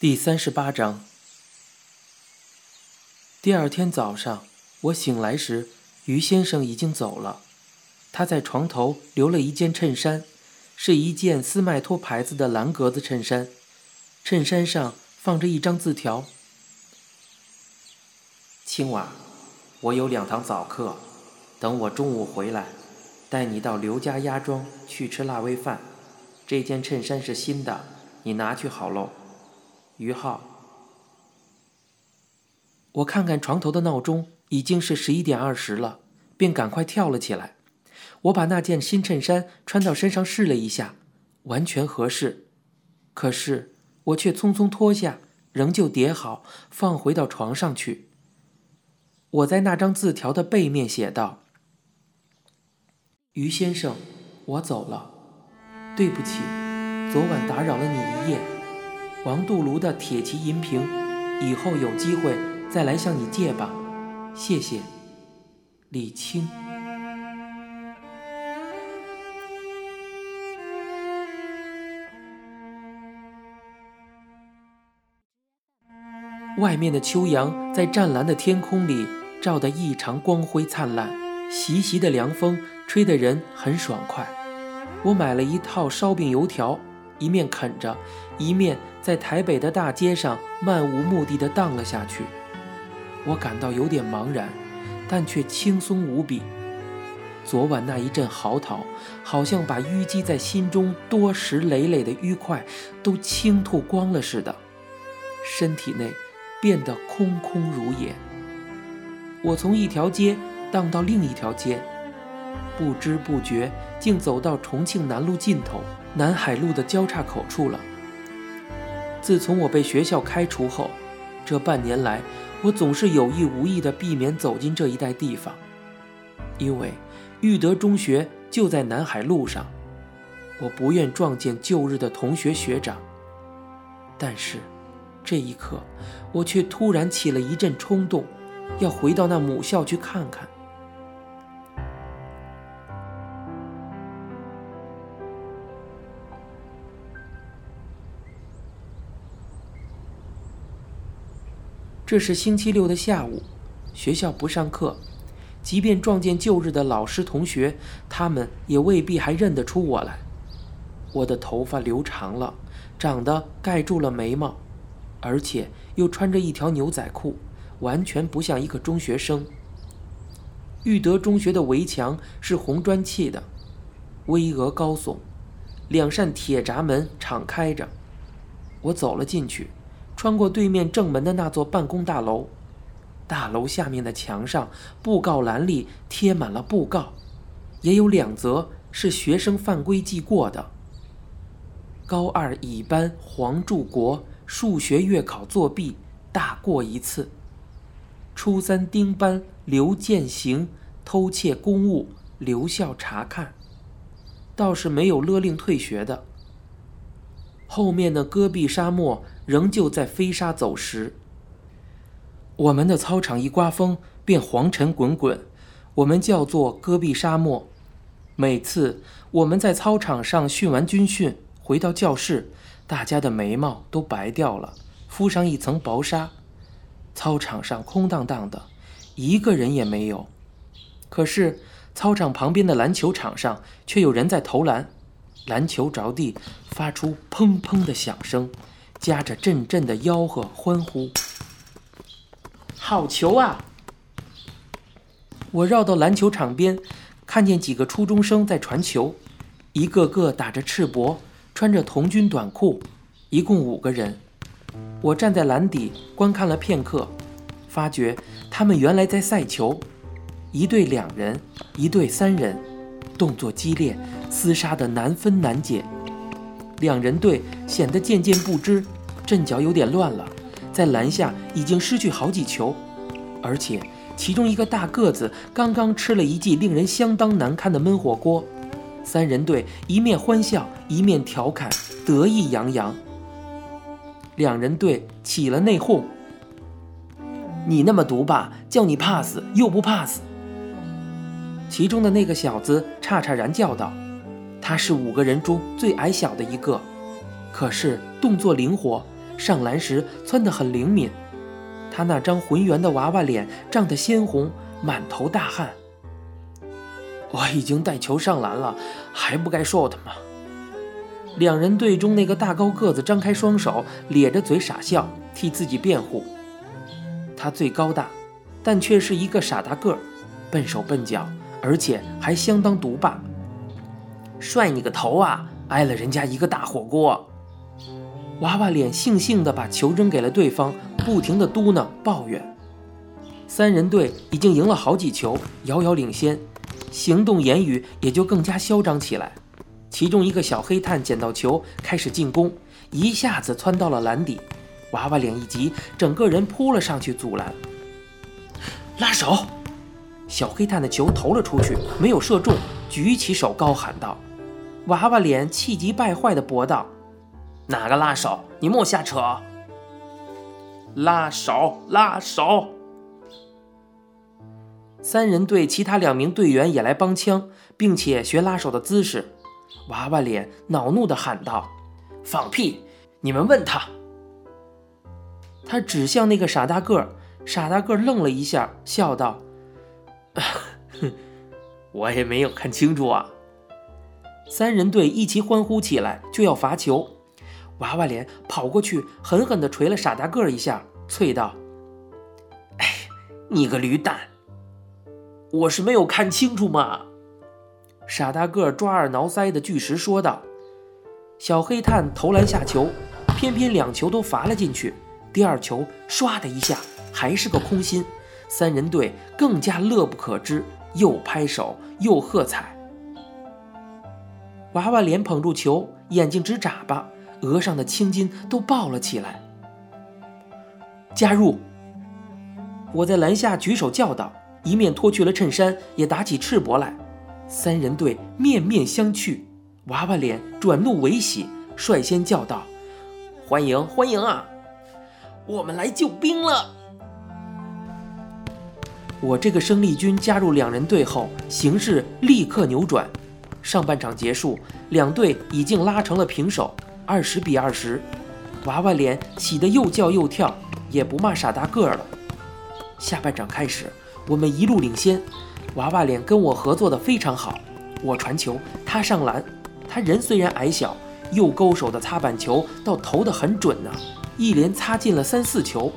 第三十八章。第二天早上，我醒来时，于先生已经走了。他在床头留了一件衬衫，是一件斯麦托牌子的蓝格子衬衫，衬衫上放着一张字条：“青瓦，我有两堂早课，等我中午回来，带你到刘家鸭庄去吃腊味饭。这件衬衫是新的，你拿去好喽。”于浩，我看看床头的闹钟，已经是十一点二十了，便赶快跳了起来。我把那件新衬衫穿到身上试了一下，完全合适。可是我却匆匆脱下，仍旧叠好，放回到床上去。我在那张字条的背面写道：“于先生，我走了，对不起，昨晚打扰了你一夜。”王杜庐的铁骑银瓶，以后有机会再来向你借吧，谢谢，李清。外面的秋阳在湛蓝的天空里照得异常光辉灿烂，习习的凉风吹得人很爽快。我买了一套烧饼油条。一面啃着，一面在台北的大街上漫无目的地荡了下去。我感到有点茫然，但却轻松无比。昨晚那一阵嚎啕，好像把淤积在心中多时累累的淤块都倾吐光了似的，身体内变得空空如也。我从一条街荡到另一条街，不知不觉竟走到重庆南路尽头。南海路的交叉口处了。自从我被学校开除后，这半年来，我总是有意无意地避免走进这一带地方，因为育德中学就在南海路上，我不愿撞见旧日的同学学长。但是，这一刻，我却突然起了一阵冲动，要回到那母校去看看。这是星期六的下午，学校不上课。即便撞见旧日的老师同学，他们也未必还认得出我来。我的头发留长了，长得盖住了眉毛，而且又穿着一条牛仔裤，完全不像一个中学生。育德中学的围墙是红砖砌的，巍峨高耸，两扇铁闸门敞开着。我走了进去。穿过对面正门的那座办公大楼，大楼下面的墙上布告栏里贴满了布告，也有两则是学生犯规记过的。高二乙班黄柱国数学月考作弊，大过一次。初三丁班刘建行偷窃公物，留校查看，倒是没有勒令退学的。后面的戈壁沙漠仍旧在飞沙走石。我们的操场一刮风便黄尘滚滚，我们叫做戈壁沙漠。每次我们在操场上训完军训，回到教室，大家的眉毛都白掉了，敷上一层薄纱。操场上空荡荡的，一个人也没有。可是操场旁边的篮球场上却有人在投篮。篮球着地，发出砰砰的响声，夹着阵阵的吆喝欢呼。好球啊！我绕到篮球场边，看见几个初中生在传球，一个个打着赤膊，穿着童军短裤，一共五个人。我站在篮底观看了片刻，发觉他们原来在赛球，一队两人，一队三人，动作激烈。厮杀的难分难解，两人队显得渐渐不知，阵脚有点乱了，在篮下已经失去好几球，而且其中一个大个子刚刚吃了一记令人相当难堪的焖火锅。三人队一面欢笑，一面调侃，得意洋洋。两人队起了内讧：“你那么毒霸，叫你怕死又不怕死。”其中的那个小子叉叉然叫道。他是五个人中最矮小的一个，可是动作灵活，上篮时窜得很灵敏。他那张浑圆的娃娃脸涨得鲜红，满头大汗。我已经带球上篮了，还不该 shot 吗？两人队中那个大高个子张开双手，咧着嘴傻笑，替自己辩护。他最高大，但却是一个傻大个儿，笨手笨脚，而且还相当独霸。帅你个头啊！挨了人家一个大火锅。娃娃脸悻悻地把球扔给了对方，不停地嘟囔抱怨。三人队已经赢了好几球，遥遥领先，行动言语也就更加嚣张起来。其中一个小黑炭捡到球，开始进攻，一下子窜到了篮底。娃娃脸一急，整个人扑了上去阻拦。拉手！小黑炭的球投了出去，没有射中，举起手高喊道：“娃娃脸气急败坏地驳道。”哪个拉手？你莫瞎扯！拉手，拉手！三人队其他两名队员也来帮腔，并且学拉手的姿势。娃娃脸恼怒地喊道：“放屁！你们问他。”他指向那个傻大个，傻大个愣了一下，笑道：“，我也没有看清楚啊。”三人队一齐欢呼起来，就要罚球。娃娃脸跑过去，狠狠地捶了傻大个一下，啐道：“哎，你个驴蛋！我是没有看清楚嘛！”傻大个抓耳挠腮的巨石说道。小黑炭投篮下球，偏偏两球都罚了进去。第二球唰的一下，还是个空心。三人队更加乐不可支，又拍手又喝彩。娃娃脸捧住球，眼睛直眨巴。额上的青筋都爆了起来。加入！我在篮下举手叫道，一面脱去了衬衫，也打起赤膊来。三人队面面相觑，娃娃脸转怒为喜，率先叫道：“欢迎欢迎啊！我们来救兵了！”我这个生力军加入两人队后，形势立刻扭转。上半场结束，两队已经拉成了平手。二十比二十，娃娃脸喜得又叫又跳，也不骂傻大个儿了。下半场开始，我们一路领先，娃娃脸跟我合作的非常好。我传球，他上篮。他人虽然矮小，右勾手的擦板球倒投得很准呢，一连擦进了三四球。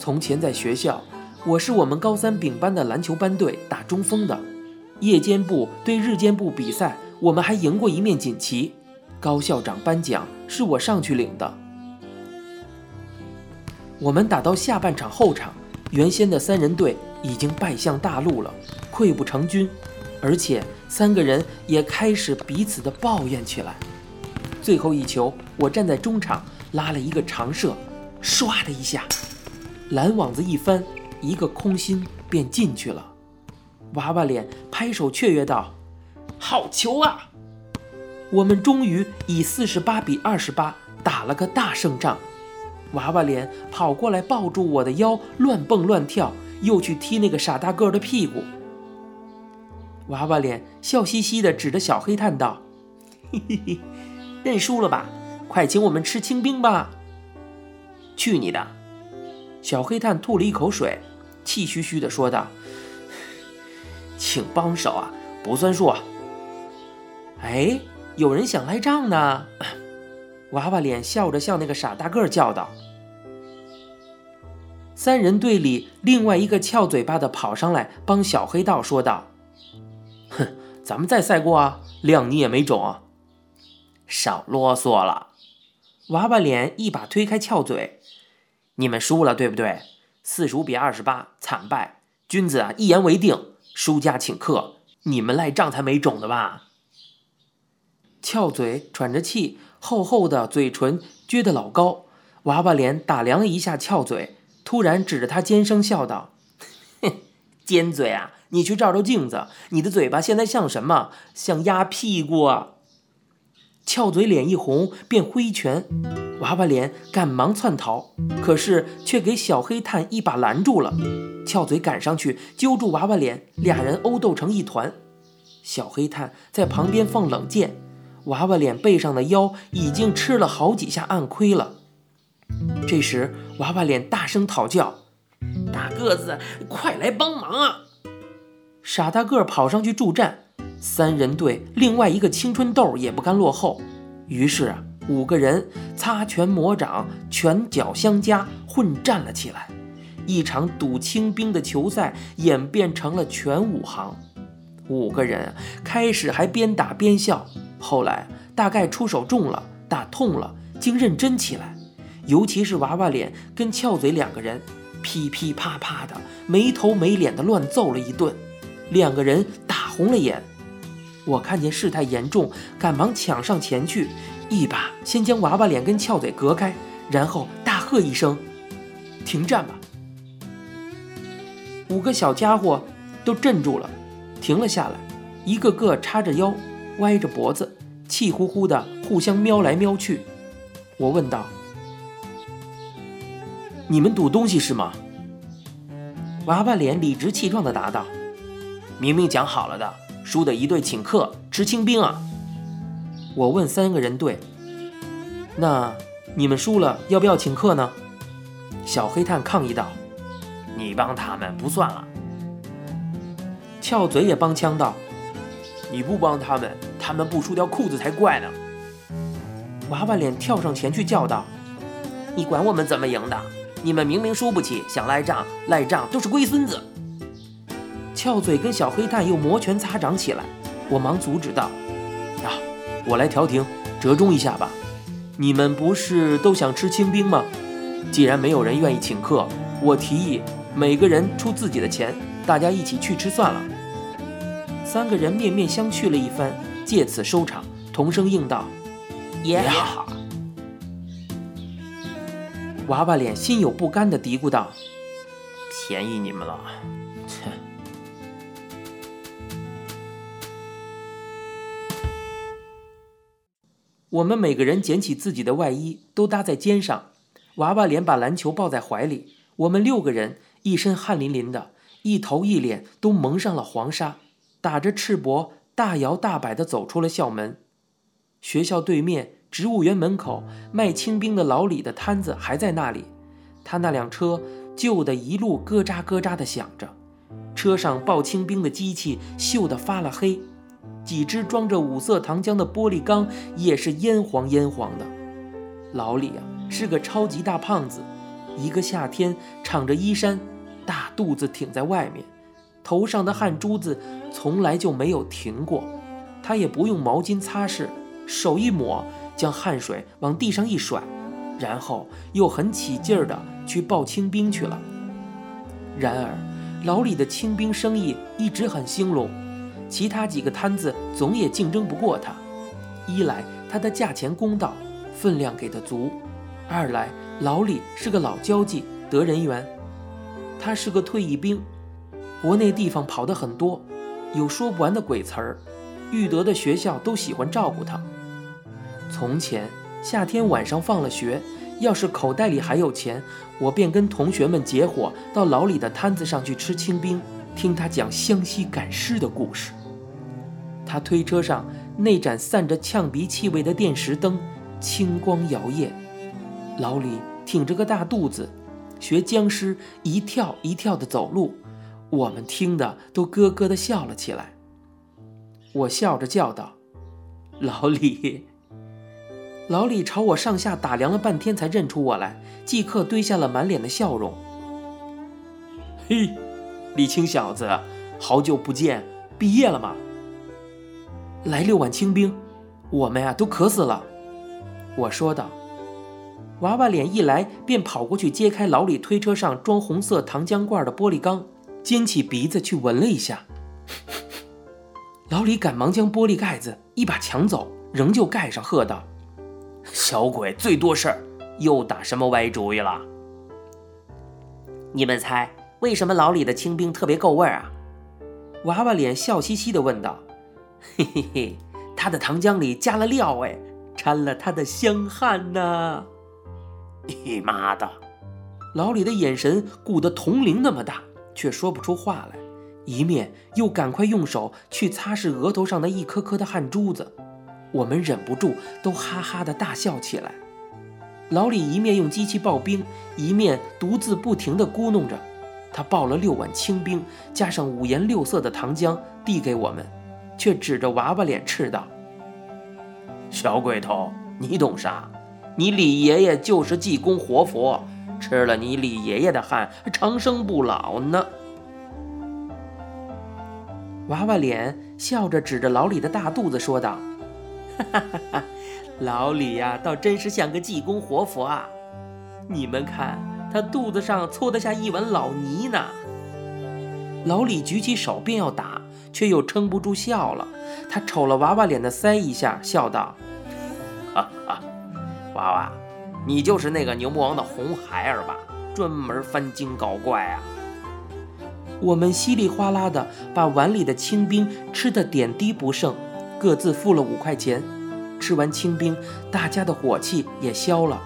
从前在学校，我是我们高三丙班的篮球班队打中锋的。夜间部对日间部比赛，我们还赢过一面锦旗。高校长颁奖是我上去领的。我们打到下半场后场，原先的三人队已经败向大陆了，溃不成军，而且三个人也开始彼此的抱怨起来。最后一球，我站在中场拉了一个长射，唰的一下，篮网子一翻，一个空心便进去了。娃娃脸拍手雀跃道：“好球啊！我们终于以四十八比二十八打了个大胜仗。”娃娃脸跑过来抱住我的腰，乱蹦乱跳，又去踢那个傻大个的屁股。娃娃脸笑嘻嘻地指着小黑炭道：“ 嘿嘿嘿，认输了吧？快请我们吃清冰吧！”去你的！小黑炭吐了一口水，气吁吁地说道。请帮手啊，不算数啊。哎，有人想赖账呢。娃娃脸笑着向那个傻大个叫道。三人队里另外一个翘嘴巴的跑上来帮小黑道说道：“哼，咱们再赛过啊，谅你也没种。”少啰嗦了。娃娃脸一把推开翘嘴：“你们输了，对不对？四十五比二十八，惨败。君子啊，一言为定。”输家请客，你们赖账才没种的吧？翘嘴喘着气，厚厚的嘴唇撅得老高。娃娃脸打量了一下翘嘴，突然指着他尖声笑道：“哼，尖嘴啊！你去照照镜子，你的嘴巴现在像什么？像鸭屁股啊！”翘嘴脸一红，便挥拳。娃娃脸赶忙窜逃，可是却给小黑炭一把拦住了。翘嘴赶上去揪住娃娃脸，俩人殴斗成一团。小黑炭在旁边放冷箭，娃娃脸背上的腰已经吃了好几下暗亏了。这时，娃娃脸大声讨叫：“大个子，快来帮忙啊！”傻大个跑上去助战，三人队另外一个青春痘也不甘落后，于是啊，五个人擦拳魔掌，拳脚相加，混战了起来。一场赌清兵的球赛演变成了全武行。五个人开始还边打边笑，后来大概出手重了，打痛了，竟认真起来。尤其是娃娃脸跟翘嘴两个人，噼噼啪啪的没头没脸的乱揍了一顿。两个人打红了眼，我看见事态严重，赶忙抢上前去，一把先将娃娃脸跟翘嘴隔开，然后大喝一声：“停战吧！”五个小家伙都镇住了，停了下来，一个个叉着腰，歪着脖子，气呼呼的互相瞄来瞄去。我问道：“你们赌东西是吗？”娃娃脸理直气壮地答道。明明讲好了的，输的一队请客吃清兵啊！我问三个人队：“那你们输了要不要请客呢？”小黑炭抗议道：“你帮他们不算了。”翘嘴也帮腔道：“你不帮他们，他们不输掉裤子才怪呢！”娃娃脸跳上前去叫道：“你管我们怎么赢的？你们明明输不起，想赖账，赖账都是龟孙子！”翘嘴跟小黑炭又摩拳擦掌起来，我忙阻止道：“啊，我来调停，折中一下吧。你们不是都想吃清兵吗？既然没有人愿意请客，我提议每个人出自己的钱，大家一起去吃算了。”三个人面面相觑了一番，借此收场，同声应道：“也好。”娃娃脸心有不甘地嘀咕道：“便宜你们了。”切我们每个人捡起自己的外衣，都搭在肩上。娃娃脸把篮球抱在怀里。我们六个人一身汗淋淋的，一头一脸都蒙上了黄沙，打着赤膊，大摇大摆地走出了校门。学校对面植物园门口卖清兵的老李的摊子还在那里，他那辆车旧的一路咯喳咯喳地响着，车上爆清兵的机器锈得发了黑。几只装着五色糖浆的玻璃缸也是烟黄烟黄的。老李啊，是个超级大胖子，一个夏天敞着衣衫，大肚子挺在外面，头上的汗珠子从来就没有停过。他也不用毛巾擦拭，手一抹，将汗水往地上一甩，然后又很起劲儿的去抱清兵去了。然而，老李的清兵生意一直很兴隆。其他几个摊子总也竞争不过他，一来他的价钱公道，分量给的足；二来老李是个老交际，得人缘。他是个退役兵，国内地方跑得很多，有说不完的鬼词儿，育德的学校都喜欢照顾他。从前夏天晚上放了学，要是口袋里还有钱，我便跟同学们结伙到老李的摊子上去吃清兵，听他讲湘西赶尸的故事。他推车上那盏散着呛鼻气味的电石灯，青光摇曳。老李挺着个大肚子，学僵尸一跳一跳的走路，我们听得都咯咯的笑了起来。我笑着叫道：“老李！” 老李朝我上下打量了半天，才认出我来，即刻堆下了满脸的笑容。嘿，李青小子，好久不见，毕业了吗？来六碗清兵，我们呀都渴死了。我说道。娃娃脸一来便跑过去揭开老李推车上装红色糖浆罐的玻璃缸，尖起鼻子去闻了一下。老李赶忙将玻璃盖子一把抢走，仍旧盖上，喝道：“小鬼最多事儿，又打什么歪主意了？你们猜为什么老李的清兵特别够味儿啊？”娃娃脸笑嘻嘻地问道。嘿嘿嘿，他的糖浆里加了料哎，掺了他的香汗呢。你妈的！老李的眼神鼓得铜铃那么大，却说不出话来，一面又赶快用手去擦拭额头上的一颗颗的汗珠子。我们忍不住都哈哈的大笑起来。老李一面用机器刨冰，一面独自不停地咕哝着。他抱了六碗清冰，加上五颜六色的糖浆，递给我们，却指着娃娃脸斥道：“小鬼头，你懂啥？你李爷爷就是济公活佛，吃了你李爷爷的汗，长生不老呢。”娃娃脸笑着指着老李的大肚子说道：“哈哈哈哈，老李呀，倒真是像个济公活佛啊！你们看，他肚子上搓得下一碗老泥呢。”老李举起手便要打，却又撑不住笑了。他瞅了娃娃脸的腮一下，笑道：“哈哈，娃娃，你就是那个牛魔王的红孩儿吧？专门翻精搞怪啊！”我们稀里哗啦的把碗里的清冰吃得点滴不剩，各自付了五块钱。吃完清冰，大家的火气也消了。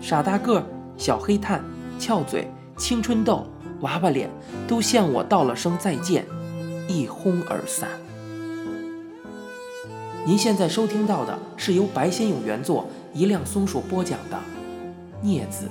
傻大个、小黑炭、翘嘴、青春痘、娃娃脸都向我道了声再见，一哄而散。您现在收听到的是由白先勇原作、一辆松鼠播讲的《孽子》。